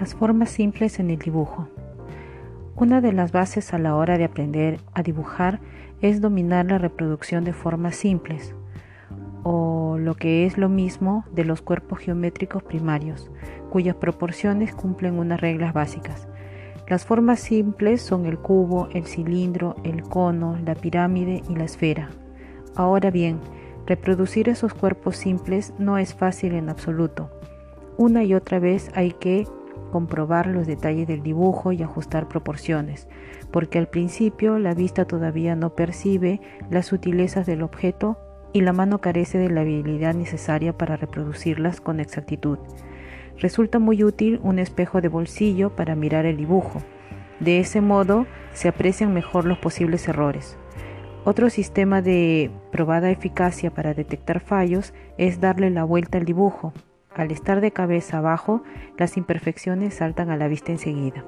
Las formas simples en el dibujo. Una de las bases a la hora de aprender a dibujar es dominar la reproducción de formas simples, o lo que es lo mismo de los cuerpos geométricos primarios, cuyas proporciones cumplen unas reglas básicas. Las formas simples son el cubo, el cilindro, el cono, la pirámide y la esfera. Ahora bien, reproducir esos cuerpos simples no es fácil en absoluto. Una y otra vez hay que comprobar los detalles del dibujo y ajustar proporciones, porque al principio la vista todavía no percibe las sutilezas del objeto y la mano carece de la habilidad necesaria para reproducirlas con exactitud. Resulta muy útil un espejo de bolsillo para mirar el dibujo. De ese modo se aprecian mejor los posibles errores. Otro sistema de probada eficacia para detectar fallos es darle la vuelta al dibujo, al estar de cabeza abajo, las imperfecciones saltan a la vista enseguida.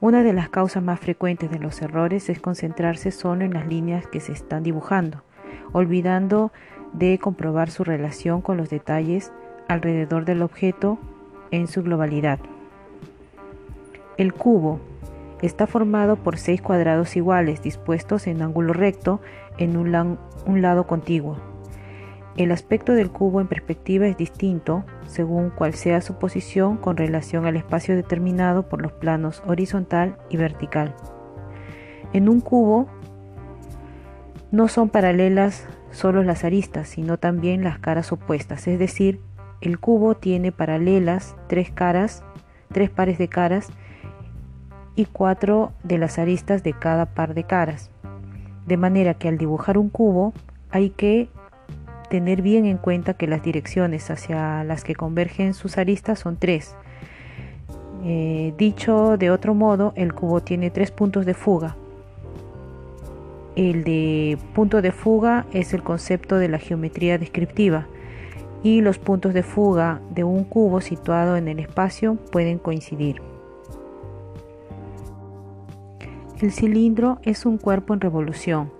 Una de las causas más frecuentes de los errores es concentrarse solo en las líneas que se están dibujando, olvidando de comprobar su relación con los detalles alrededor del objeto en su globalidad. El cubo está formado por seis cuadrados iguales dispuestos en ángulo recto en un, un lado contiguo. El aspecto del cubo en perspectiva es distinto según cual sea su posición con relación al espacio determinado por los planos horizontal y vertical. En un cubo no son paralelas solo las aristas, sino también las caras opuestas, es decir, el cubo tiene paralelas tres caras, tres pares de caras y cuatro de las aristas de cada par de caras. De manera que al dibujar un cubo hay que tener bien en cuenta que las direcciones hacia las que convergen sus aristas son tres. Eh, dicho de otro modo, el cubo tiene tres puntos de fuga. El de punto de fuga es el concepto de la geometría descriptiva y los puntos de fuga de un cubo situado en el espacio pueden coincidir. El cilindro es un cuerpo en revolución.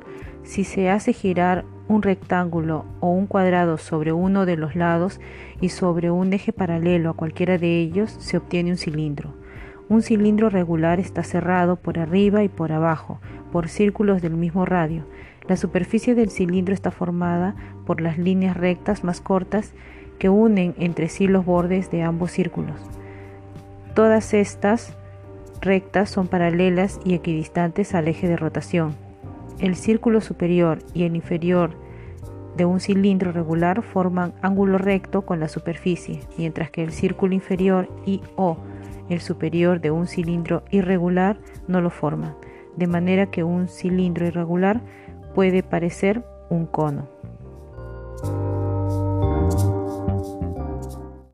Si se hace girar un rectángulo o un cuadrado sobre uno de los lados y sobre un eje paralelo a cualquiera de ellos se obtiene un cilindro. Un cilindro regular está cerrado por arriba y por abajo por círculos del mismo radio. La superficie del cilindro está formada por las líneas rectas más cortas que unen entre sí los bordes de ambos círculos. Todas estas rectas son paralelas y equidistantes al eje de rotación. El círculo superior y el inferior de un cilindro regular forman ángulo recto con la superficie, mientras que el círculo inferior y o el superior de un cilindro irregular no lo forman, de manera que un cilindro irregular puede parecer un cono.